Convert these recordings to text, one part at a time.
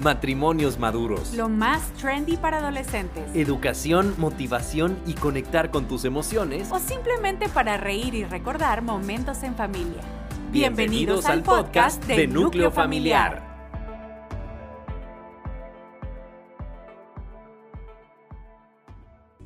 Matrimonios maduros. Lo más trendy para adolescentes. Educación, motivación y conectar con tus emociones. O simplemente para reír y recordar momentos en familia. Bienvenidos, al podcast de Núcleo Familiar.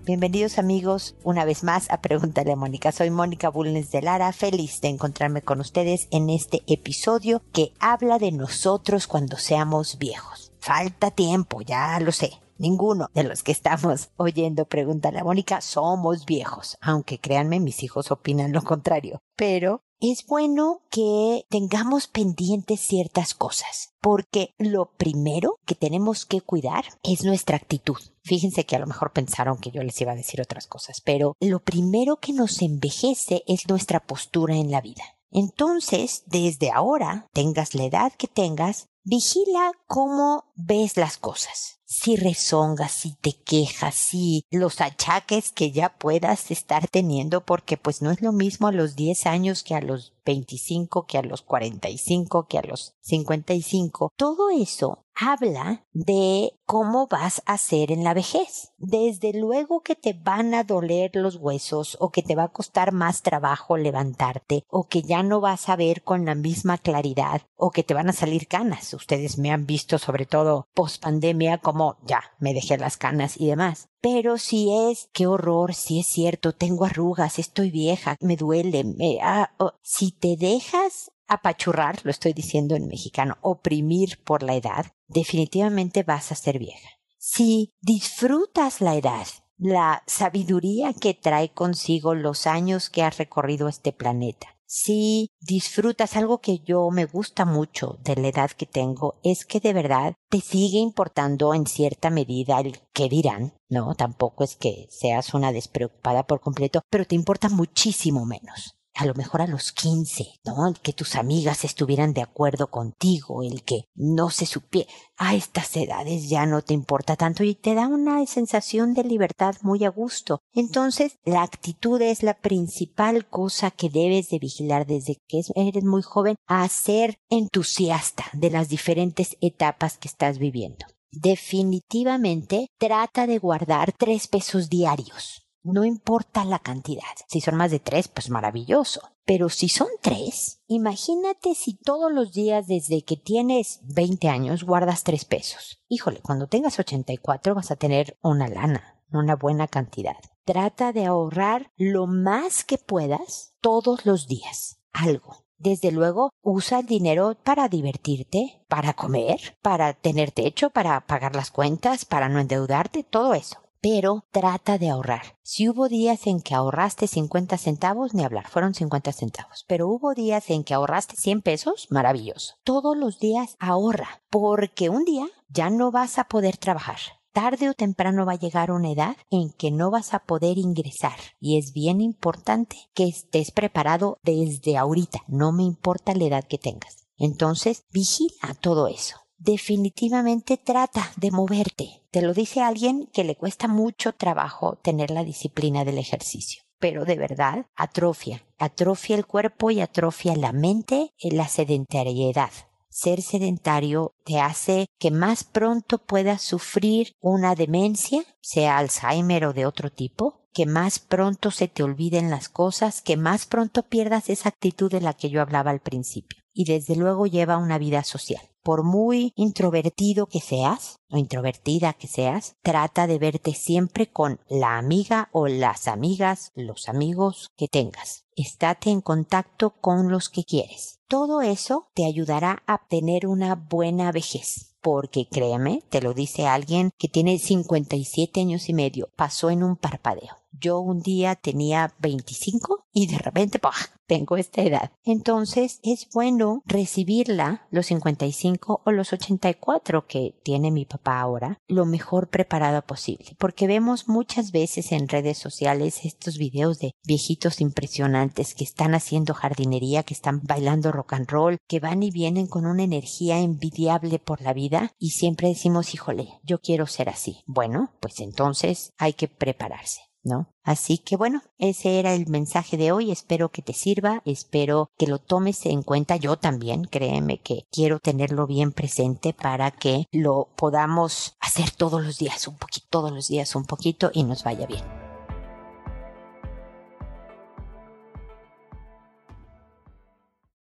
Bienvenidos amigos una vez más a Pregúntale a Mónica. Soy Mónica Bulnes de Lara, feliz de encontrarme con ustedes en este episodio que habla de nosotros cuando seamos viejos. Falta tiempo, ya lo sé. Ninguno de los que estamos oyendo Pregúntale a Mónica somos viejos, aunque créanme, mis hijos opinan lo contrario. Pero es bueno que tengamos pendientes ciertas cosas, porque lo primero que tenemos que cuidar es nuestra actitud. Fíjense que a lo mejor pensaron que yo les iba a decir otras cosas, pero lo primero que nos envejece es nuestra postura en la vida. Entonces, desde ahora, tengas la edad que tengas, vigila cómo ves las cosas. Si rezongas, si te quejas, si los achaques que ya puedas estar teniendo, porque pues no es lo mismo a los 10 años que a los 25, que a los 45, que a los 55. Todo eso habla de cómo vas a ser en la vejez. Desde luego que te van a doler los huesos o que te va a costar más trabajo levantarte o que ya no vas a ver con la misma claridad o que te van a salir canas. Ustedes me han visto sobre todo post pandemia como ya me dejé las canas y demás. Pero si es, qué horror, si es cierto, tengo arrugas, estoy vieja, me duele, me, ah, si te dejas apachurrar, lo estoy diciendo en mexicano, oprimir por la edad, definitivamente vas a ser vieja. Si disfrutas la edad, la sabiduría que trae consigo los años que has recorrido este planeta, si disfrutas algo que yo me gusta mucho de la edad que tengo, es que de verdad te sigue importando en cierta medida el que dirán, no, tampoco es que seas una despreocupada por completo, pero te importa muchísimo menos a lo mejor a los quince, ¿no? El que tus amigas estuvieran de acuerdo contigo, el que no se supiera. A estas edades ya no te importa tanto y te da una sensación de libertad muy a gusto. Entonces, la actitud es la principal cosa que debes de vigilar desde que eres muy joven a ser entusiasta de las diferentes etapas que estás viviendo. Definitivamente trata de guardar tres pesos diarios no importa la cantidad. Si son más de tres, pues maravilloso. Pero si son tres, imagínate si todos los días desde que tienes 20 años guardas tres pesos. Híjole, cuando tengas 84 vas a tener una lana, una buena cantidad. Trata de ahorrar lo más que puedas todos los días. Algo. Desde luego, usa el dinero para divertirte, para comer, para tener techo, para pagar las cuentas, para no endeudarte, todo eso pero trata de ahorrar. Si hubo días en que ahorraste 50 centavos, ni hablar, fueron 50 centavos. Pero hubo días en que ahorraste 100 pesos, maravilloso. Todos los días ahorra, porque un día ya no vas a poder trabajar. Tarde o temprano va a llegar una edad en que no vas a poder ingresar y es bien importante que estés preparado desde ahorita, no me importa la edad que tengas. Entonces, vigila todo eso definitivamente trata de moverte. Te lo dice alguien que le cuesta mucho trabajo tener la disciplina del ejercicio. Pero de verdad, atrofia. Atrofia el cuerpo y atrofia la mente en la sedentariedad. Ser sedentario te hace que más pronto puedas sufrir una demencia, sea Alzheimer o de otro tipo, que más pronto se te olviden las cosas, que más pronto pierdas esa actitud de la que yo hablaba al principio. Y desde luego lleva una vida social por muy introvertido que seas o introvertida que seas, trata de verte siempre con la amiga o las amigas, los amigos que tengas. Estate en contacto con los que quieres. Todo eso te ayudará a tener una buena vejez. Porque créeme, te lo dice alguien que tiene 57 años y medio, pasó en un parpadeo. Yo un día tenía 25 y de repente, ¡pah! tengo esta edad. Entonces es bueno recibirla los 55 o los 84 que tiene mi papá ahora lo mejor preparada posible. Porque vemos muchas veces en redes sociales estos videos de viejitos impresionantes que están haciendo jardinería, que están bailando rock and roll, que van y vienen con una energía envidiable por la vida y siempre decimos, híjole, yo quiero ser así. Bueno, pues entonces hay que prepararse. ¿No? Así que bueno, ese era el mensaje de hoy, espero que te sirva, espero que lo tomes en cuenta yo también, créeme que quiero tenerlo bien presente para que lo podamos hacer todos los días, un poquito, todos los días un poquito y nos vaya bien.